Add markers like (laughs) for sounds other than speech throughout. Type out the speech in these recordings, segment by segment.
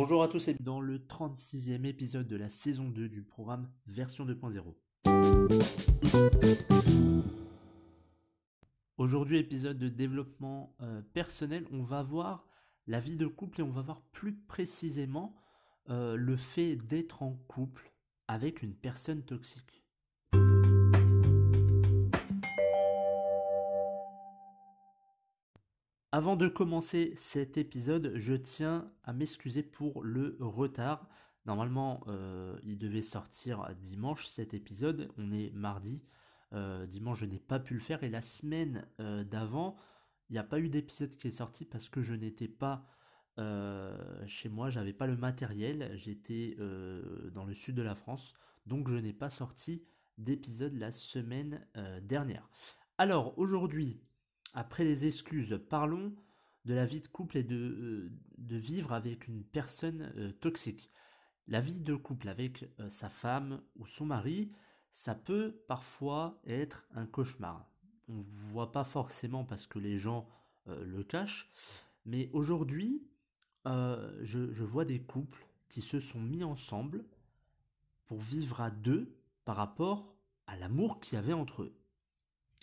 Bonjour à tous et dans le 36e épisode de la saison 2 du programme Version 2.0. Aujourd'hui, épisode de développement euh, personnel, on va voir la vie de couple et on va voir plus précisément euh, le fait d'être en couple avec une personne toxique. Avant de commencer cet épisode, je tiens à m'excuser pour le retard. Normalement, euh, il devait sortir dimanche cet épisode. On est mardi. Euh, dimanche, je n'ai pas pu le faire. Et la semaine euh, d'avant, il n'y a pas eu d'épisode qui est sorti parce que je n'étais pas chez moi. J'avais pas le matériel. J'étais dans le sud de la France. Donc, je n'ai pas sorti d'épisode la semaine dernière. Alors, aujourd'hui, après les excuses, parlons de la vie de couple et de, euh, vivre avec une personne euh, toxique. La vie de couple avec euh, sa femme ou son mari, ça peut parfois être un cauchemar. On ne voit pas forcément parce que les gens le cachent, mais aujourd'hui, je, je vois des couples qui se sont mis ensemble pour vivre à deux par rapport à l'amour qu'il y avait entre eux.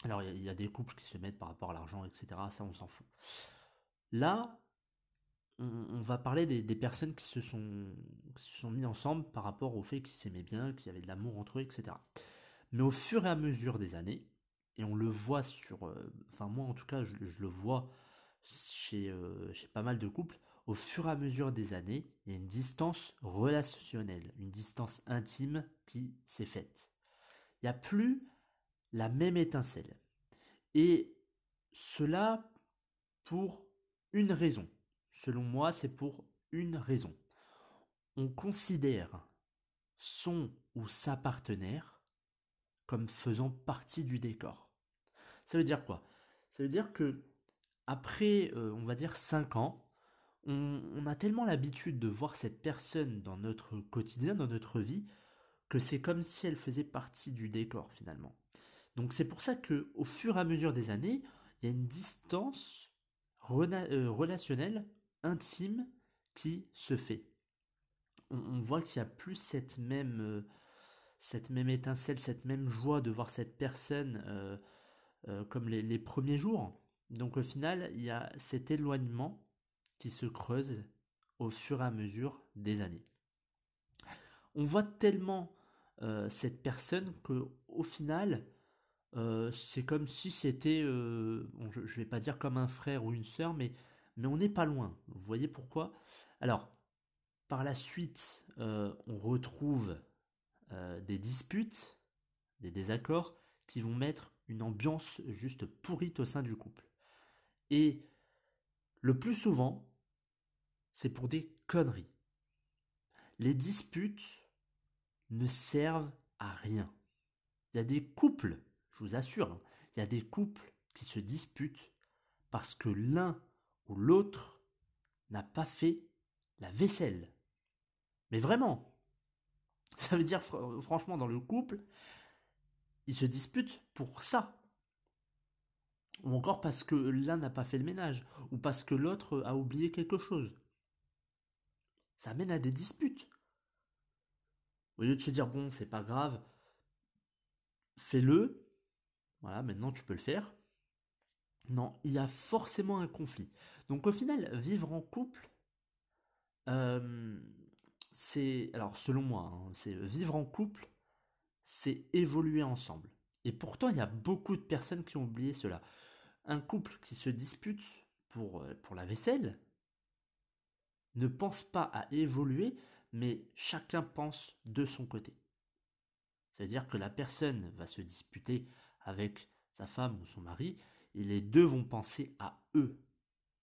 Alors, il y, a des couples qui se mettent par rapport à l'argent, etc. Ça, on s'en fout. Là, on, va parler des, personnes qui se, sont, se sont mis ensemble par rapport au fait qu'ils s'aimaient bien, qu'il y avait de l'amour entre eux, etc. Mais au fur et à mesure des années, et on le voit sur... Euh, enfin, moi, en tout cas, je, le vois chez, euh, chez pas mal de couples, au fur et à mesure des années, il y a une distance relationnelle, une distance intime qui s'est faite. Il n'y a plus la même étincelle. Et cela pour une raison. Selon moi, c'est pour une raison. On considère son ou sa partenaire comme faisant partie du décor. Ça veut dire quoi? Ça veut dire que après, euh, on va dire 5 ans, on, on a tellement l'habitude de voir cette personne dans notre quotidien, dans notre vie, que c'est comme si elle faisait partie du décor finalement. Donc c'est pour ça que au fur et à mesure des années, il y a une distance euh, relationnelle intime qui se fait. On, voit qu'il n'y a plus cette même, euh, cette même étincelle, cette même joie de voir cette personne euh, comme les, les, premiers jours. Donc au final, il y a cet éloignement qui se creuse au fur et à mesure des années. On voit tellement cette personne que au final, euh, c'est comme si c'était, euh, je, ne vais pas dire comme un frère ou une sœur, mais, on n'est pas loin. Vous voyez pourquoi? Alors, par la suite, euh, on retrouve des disputes, des désaccords qui vont mettre une ambiance juste pourrite au sein du couple. Et le plus souvent, c'est pour des conneries. Les disputes ne servent à rien. Il y a des couples je vous assure, hein, il y a des couples qui se disputent parce que l'un ou l'autre n'a pas fait la vaisselle. Mais vraiment, (laughs) ça veut dire franchement dans le couple, ils se disputent pour ça. Ou encore parce que l'un n'a pas fait le ménage, ou parce que l'autre a oublié quelque chose. Ça mène à des disputes. Au lieu de se dire bon, c'est pas grave, fais-le, voilà, maintenant tu peux le faire. Non, il y a forcément un conflit. Donc au final, vivre en couple, euh, c'est, alors selon moi, hein, c'est vivre en couple, c'est évoluer ensemble. Et pourtant, il y a beaucoup de personnes qui ont oublié cela. Un couple qui se dispute pour, euh, pour la vaisselle ne pense pas à évoluer, mais chacun pense de son côté. C'est-à-dire que la personne va se disputer avec sa femme ou son mari, et les deux vont penser à eux.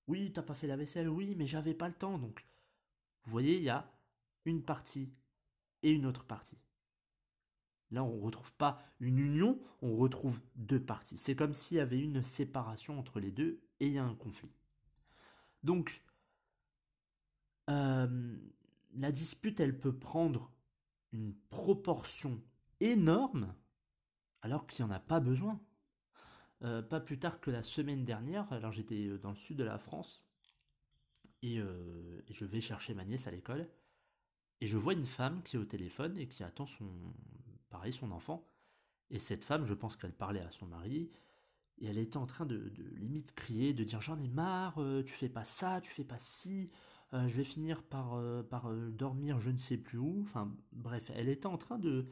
Oui, t'as pas fait la vaisselle, oui, mais j'avais pas le temps. Donc, vous voyez, il y a une partie et une autre partie. Là, on ne retrouve pas une union, on retrouve deux parties. C'est comme s'il y avait une séparation entre les deux et il y a un conflit. Donc, euh, la dispute, elle peut prendre une proportion énorme alors qu'il n'y en a pas besoin. Euh, pas plus tard que la semaine dernière, alors j'étais euh, dans le sud de la France et, et je vais chercher ma nièce à l'école et je vois une femme qui est au téléphone et qui attend son, pareil, son enfant. Et cette femme, je pense qu'elle parlait à son mari, et elle était en train de, limite crier, de dire j'en ai marre, euh, tu fais pas ça, tu fais pas ci, euh, je vais finir par, euh, par dormir je ne sais plus où. Enfin bref, elle était en train de...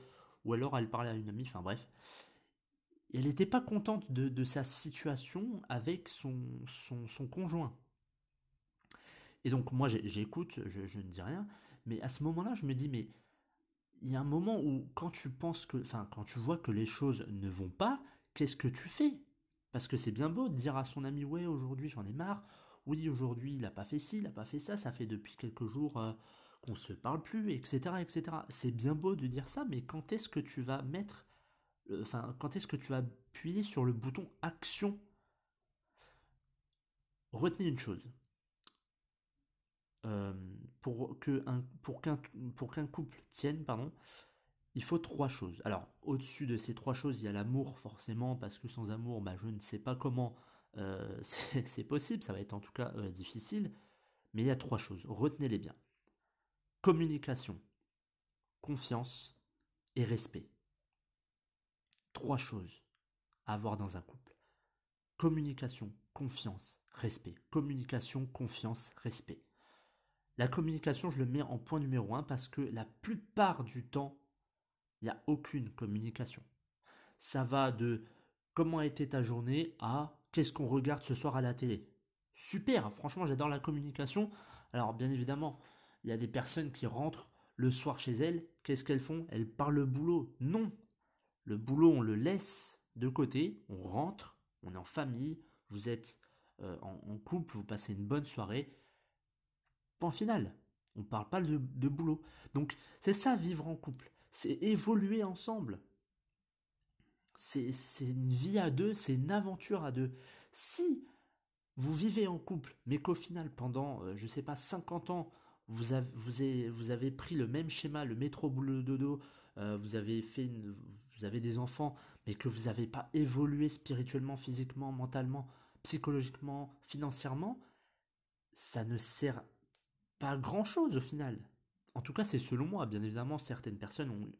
Ou alors elle parlait à une amie, enfin bref. elle n'était pas contente de, sa situation avec son, conjoint. Et donc moi j'écoute, je, ne dis rien, mais à ce moment-là je me dis mais il y a un moment où quand tu penses que, enfin, quand tu vois que les choses ne vont pas, qu'est-ce que tu fais? Parce que c'est bien beau de dire à son ami, ouais, aujourd'hui j'en ai marre. Oui, aujourd'hui il n'a pas fait ci, il n'a pas fait ça. Ça fait depuis quelques jours euh, qu'on se parle plus, etc., etc. C'est bien beau de dire ça, mais quand est-ce que tu vas mettre, euh, enfin, quand est-ce que tu vas appuyer sur le bouton action? Retenez une chose. Euh, pour qu'un couple tienne, pardon, il faut trois choses. Alors, au-dessus de ces trois choses, il y a l'amour, forcément, parce que sans amour, bah, je ne sais pas comment euh, (laughs) c'est possible, ça va être en tout cas difficile, mais il y a trois choses, retenez-les bien. Communication, confiance et respect. Trois choses à avoir dans un couple. Communication, confiance, respect. Communication, confiance, respect. La communication, je le mets en point numéro un parce que la plupart du temps, il n'y a aucune communication. Ça va de comment a été ta journée? à qu'est-ce qu'on regarde ce soir à la télé? Super, franchement, j'adore la communication. Alors, bien évidemment, il y a des personnes qui rentrent le soir chez elles. Qu'est-ce qu'elles font? Elles parlent le boulot. Non. Le boulot, on le laisse de côté. On rentre, on est en famille, vous êtes euh, en couple, vous passez une bonne soirée Point final. On ne parle pas de, boulot. Donc c'est ça vivre en couple. C'est évoluer ensemble. C'est une vie à deux, c'est une aventure à deux. Si vous vivez en couple, mais qu'au final, pendant, euh, je ne sais pas, 50 ans, vous avez, pris le même schéma, le métro boulot dodo, euh, vous avez fait vous avez des enfants, mais que vous n'avez pas évolué spirituellement, physiquement, mentalement, psychologiquement, financièrement, ça ne sert pas grand-chose au final. En tout cas, c'est selon moi. Bien évidemment, certaines personnes ont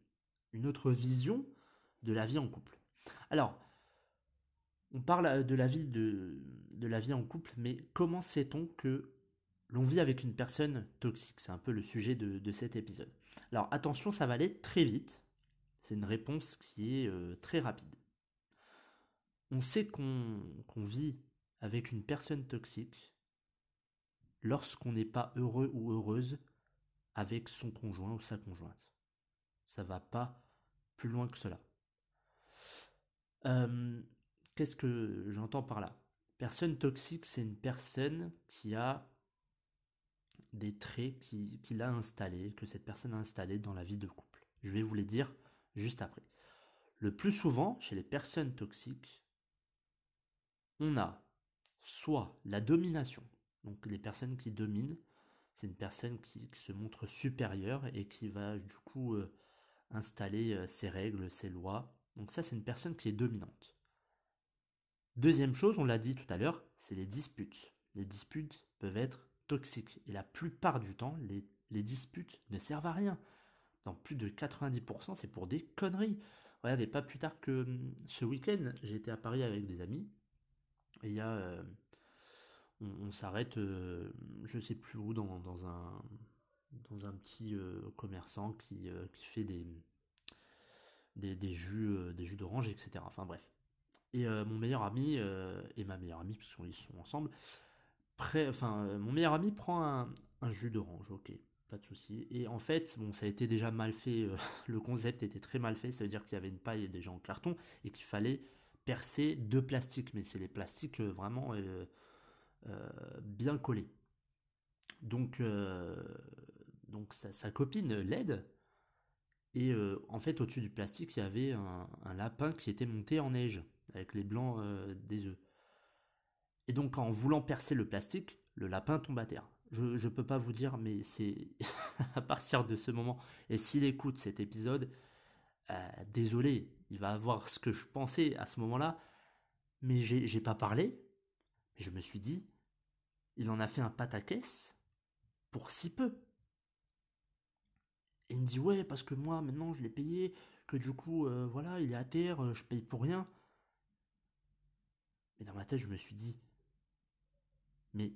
une autre vision de la vie en couple. Alors, on parle de la vie, de la vie en couple, mais comment sait-on que l'on vit avec une personne toxique C'est un peu le sujet de, cet épisode. Alors attention, ça va aller très vite. C'est une réponse qui est euh, très rapide. On sait qu'on vit avec une personne toxique lorsqu'on n'est pas heureux ou heureuse avec son conjoint ou sa conjointe. Ça va pas plus loin que cela. Euh, qu'est-ce que j'entends par là? Personne toxique, c'est une personne qui a des traits qu'il a installés, que cette personne a installés dans la vie de couple. Je vais vous les dire juste après. Le plus souvent, chez les personnes toxiques, on a soit la domination, donc les personnes qui dominent, c'est une personne qui, se montre supérieure et qui va du coup euh, installer euh, ses règles, ses lois. Donc ça, c'est une personne qui est dominante. Deuxième chose, on l'a dit tout à l'heure, c'est les disputes. Les disputes peuvent être Et la plupart du temps, les, disputes ne servent à rien. Dans plus de 90%, c'est pour des conneries. Regardez, pas plus tard que hum, ce week-end, été à Paris avec des amis. Et il y a euh, on, s'arrête, euh, je sais plus où, dans, un, dans un petit euh, commerçant qui, fait des, des, jus, des jus d'orange, etc. Enfin bref. Et mon meilleur ami et ma meilleure amie, parce qu'ils sont ensemble, enfin, mon meilleur ami prend un, jus d'orange, ok, pas de souci. Et en fait, bon, ça a été déjà mal fait, (laughs) le concept était très mal fait, ça veut dire qu'il y avait une paille déjà en carton et qu'il fallait percer deux plastiques, mais c'est les plastiques vraiment bien collés. Donc, donc sa, copine l'aide. Et en fait, au-dessus du plastique, il y avait un, lapin qui était monté en neige, avec les blancs des œufs. Et donc, en voulant percer le plastique, le lapin tombe à terre. Je ne peux pas vous dire, mais c'est (laughs) à partir de ce moment. Et s'il écoute cet épisode, euh, désolé, il va avoir ce que je pensais à ce moment-là, mais j'ai pas parlé. Je me suis dit, il en a fait un pataquès pour si peu. Il me dit, ouais, parce que moi, maintenant, je l'ai payé, que du coup, euh, voilà, il est à terre, euh, je paye pour rien. Mais dans ma tête, je me suis dit, mais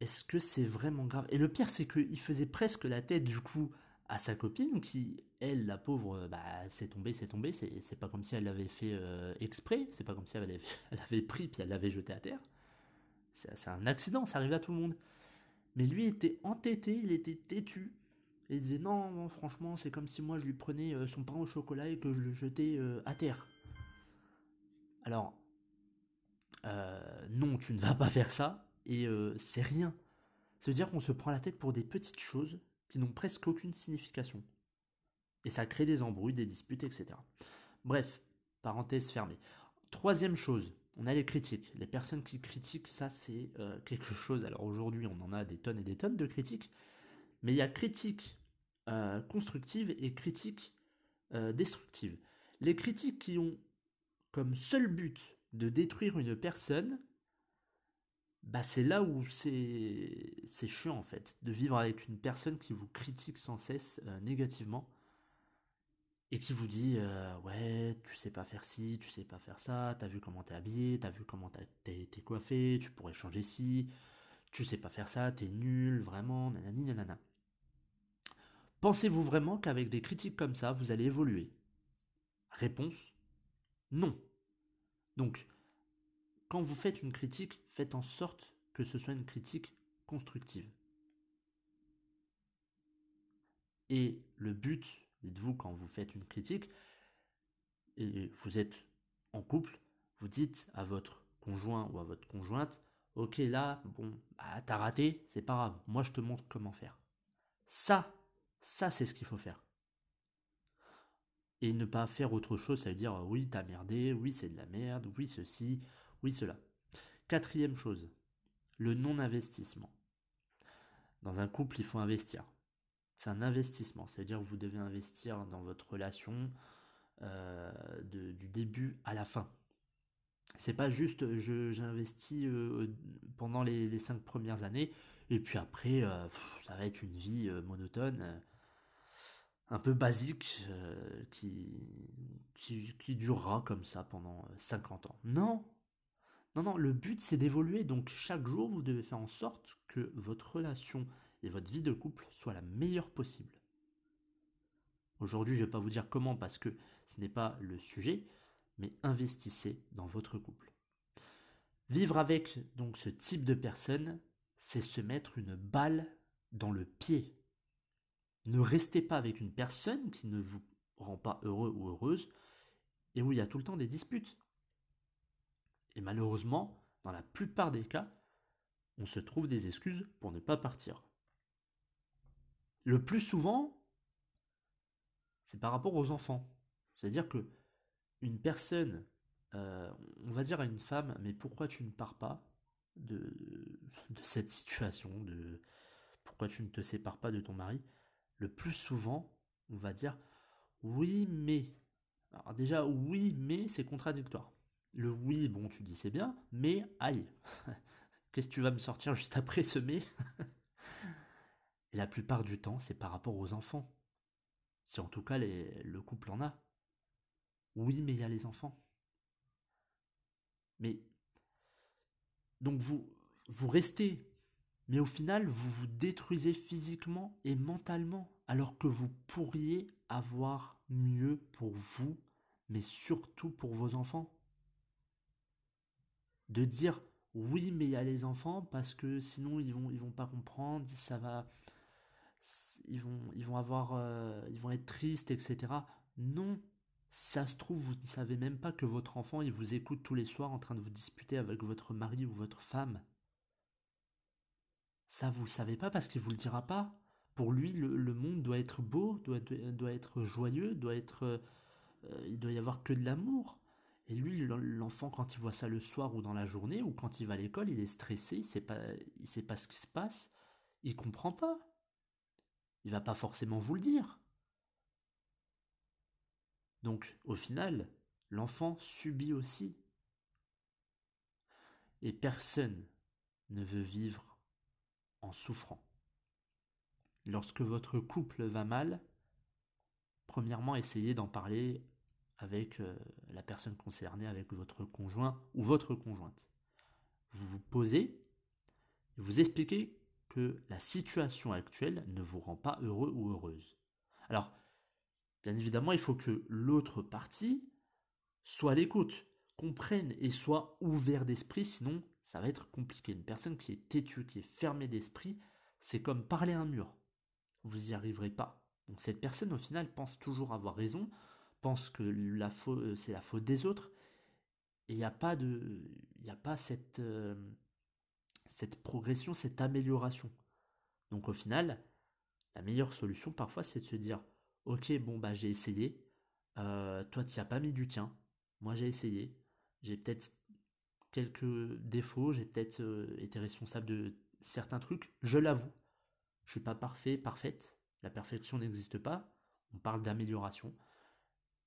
est-ce que c'est vraiment grave? Et le pire, c'est qu'il faisait presque la tête du coup à sa copine qui, elle, la pauvre, bah, c'est tombé, c'est tombé. C'est pas comme si elle l'avait fait euh, exprès. C'est pas comme si elle avait, (laughs) elle avait pris puis elle l'avait jeté à terre. C'est un accident, ça arrive à tout le monde. Mais lui était entêté, il était têtu. il disait non, franchement, c'est comme si moi je lui prenais euh, son pain au chocolat et que je le jetais euh, à terre. Alors, non, tu ne vas pas faire ça et euh, c'est rien. Ça veut dire qu'on se prend la tête pour des petites choses qui n'ont presque aucune signification. Et ça crée des embrouilles, des disputes, etc. Bref, parenthèse fermée. Troisième chose, on a les critiques. Les personnes qui critiquent, ça c'est euh, (laughs) quelque chose. Alors aujourd'hui, on en a des tonnes et des tonnes de critiques. Mais il y a critiques euh, constructives et critiques destructives. Les critiques qui ont comme seul but de détruire une personne, bah c'est là où c'est c'est chiant en fait de vivre avec une personne qui vous critique sans cesse euh, négativement et qui vous dit euh, ouais tu sais pas faire ci tu sais pas faire ça t'as vu comment t'es habillé t'as vu comment t'es coiffé tu pourrais changer ci tu sais pas faire ça t'es nul vraiment nanani nanana. Pensez-vous vraiment qu'avec des critiques comme ça vous allez évoluer? Réponse non. Donc quand vous faites une critique, faites en sorte que ce soit une critique constructive. Et le but, dites-vous, quand vous faites une critique, et vous êtes en couple, vous dites à votre conjoint ou à votre conjointe, ok là, bon, bah, t'as raté, c'est pas grave, moi je te montre comment faire. Ça, ça c'est ce qu'il faut faire. Et ne pas faire autre chose, ça veut dire oui, t'as merdé, oui, c'est de la merde, oui, ceci, oui, cela. Quatrième chose, le non-investissement. Dans un couple, il faut investir. C'est un investissement, c'est-à-dire que vous devez investir dans votre relation euh, du début à la fin. C'est pas juste j'investis euh, pendant les, cinq premières années et puis après euh, ça va être une vie monotone, un peu basique qui, durera comme ça pendant 50 ans. Non, non, non, le but c'est d'évoluer, donc chaque jour vous devez faire en sorte que votre relation et votre vie de couple soient la meilleure possible. Aujourd'hui je ne vais pas vous dire comment parce que ce n'est pas le sujet, mais investissez dans votre couple. Vivre avec donc ce type de personne, c'est se mettre une balle dans le pied. Ne restez pas avec une personne qui ne vous rend pas heureux ou heureuse et où il y a tout le temps des disputes. Et malheureusement, dans la plupart des cas, on se trouve des excuses pour ne pas partir. Le plus souvent, c'est par rapport aux enfants. C'est-à-dire que une personne, euh, on va dire à une femme, mais pourquoi tu ne pars pas de, cette situation, de pourquoi tu ne te sépares pas de ton mari? Le plus souvent, on va dire oui mais. Alors déjà oui mais c'est contradictoire. Le oui, bon, tu dis c'est bien, mais aïe, (laughs) qu'est-ce que tu vas me sortir juste après ce mais? (laughs) La plupart du temps, c'est par rapport aux enfants. Si en tout cas le couple en a. Oui, mais il y a les enfants. Mais donc vous vous restez, mais au final vous vous détruisez physiquement et mentalement, alors que vous pourriez avoir mieux pour vous, mais surtout pour vos enfants de dire oui mais il y a les enfants parce que sinon ils vont ils vont pas comprendre ça va ils vont ils vont avoir euh, ils vont être tristes etc non Ça se trouve, vous ne savez même pas que votre enfant, il vous écoute tous les soirs en train de vous disputer avec votre mari ou votre femme. Ça, vous ne savez pas parce qu'il vous le dira pas. Pour lui, le, monde doit être beau, doit, doit être joyeux, doit être, euh, il doit y avoir que de l'amour. Et lui, l'enfant, quand il voit ça le soir ou dans la journée, ou quand il va à l'école, il est stressé, il sait pas, il sait pas ce qui se passe, il comprend pas. Il va pas forcément vous le dire. Donc, au final, l'enfant subit aussi. Et personne ne veut vivre en souffrant. Lorsque votre couple va mal, premièrement, essayez d'en parler avec euh, la personne concernée, avec votre conjoint ou votre conjointe. Vous vous posez vous expliquez que la situation actuelle ne vous rend pas heureux ou heureuse. Alors, bien évidemment, il faut que l'autre partie soit à l'écoute, comprenne et soit ouvert d'esprit, sinon ça va être compliqué. Une personne qui est têtue, qui est fermée d'esprit, c'est comme parler à un mur. Vous n'y arriverez pas. Donc cette personne, au final, pense toujours avoir raison, pense que la faute, euh, c'est la faute des autres. Et il n'y a pas de, il a pas cette, euh, cette progression, cette amélioration. Donc au final, la meilleure solution parfois, c'est de se dire, ok, bon bah j'ai essayé, euh, toi tu as pas mis du tien, moi j'ai essayé, j'ai peut-être quelques défauts, j'ai peut-être été responsable de certains trucs, je l'avoue, je suis pas parfait, parfaite, la perfection n'existe pas, on parle d'amélioration.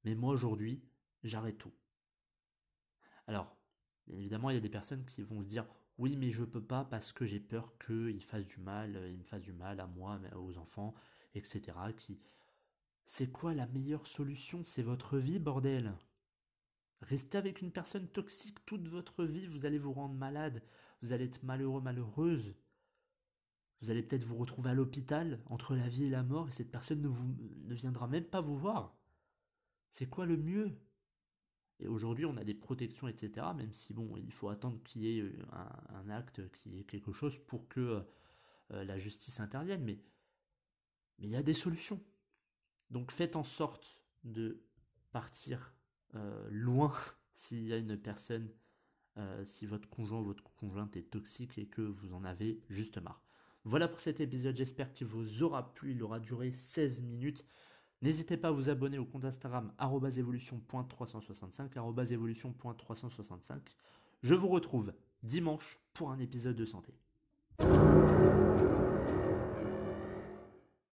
Mais moi aujourd'hui, j'arrête tout. Alors, évidemment, il y a des personnes qui vont se dire oui, mais je peux pas parce que j'ai peur qu'il fasse du mal, euh, il me fasse du mal à moi, aux enfants, etc. Qui... C'est quoi la meilleure solution? C'est votre vie, bordel. Restez avec une personne toxique toute votre vie, vous allez vous rendre malade, vous allez être malheureux, malheureuse. Vous allez peut-être vous retrouver à l'hôpital entre la vie et la mort et cette personne ne, vous, ne viendra même pas vous voir. C'est quoi le mieux? Et aujourd'hui, on a des protections, etc. Même si, bon, il faut attendre qu'il y ait un, acte, qu'il y ait quelque chose pour que la justice intervienne. Mais il y a des solutions. Donc faites en sorte de partir loin (laughs) s'il y a une personne, si votre conjoint ou votre conjointe est toxique et que vous en avez juste marre. Voilà pour cet épisode, j'espère qu'il vous aura plu, il aura duré 16 minutes. N'hésitez pas à vous abonner au compte Instagram @evolution.365 evolution.365. Je vous retrouve dimanche pour un épisode de santé.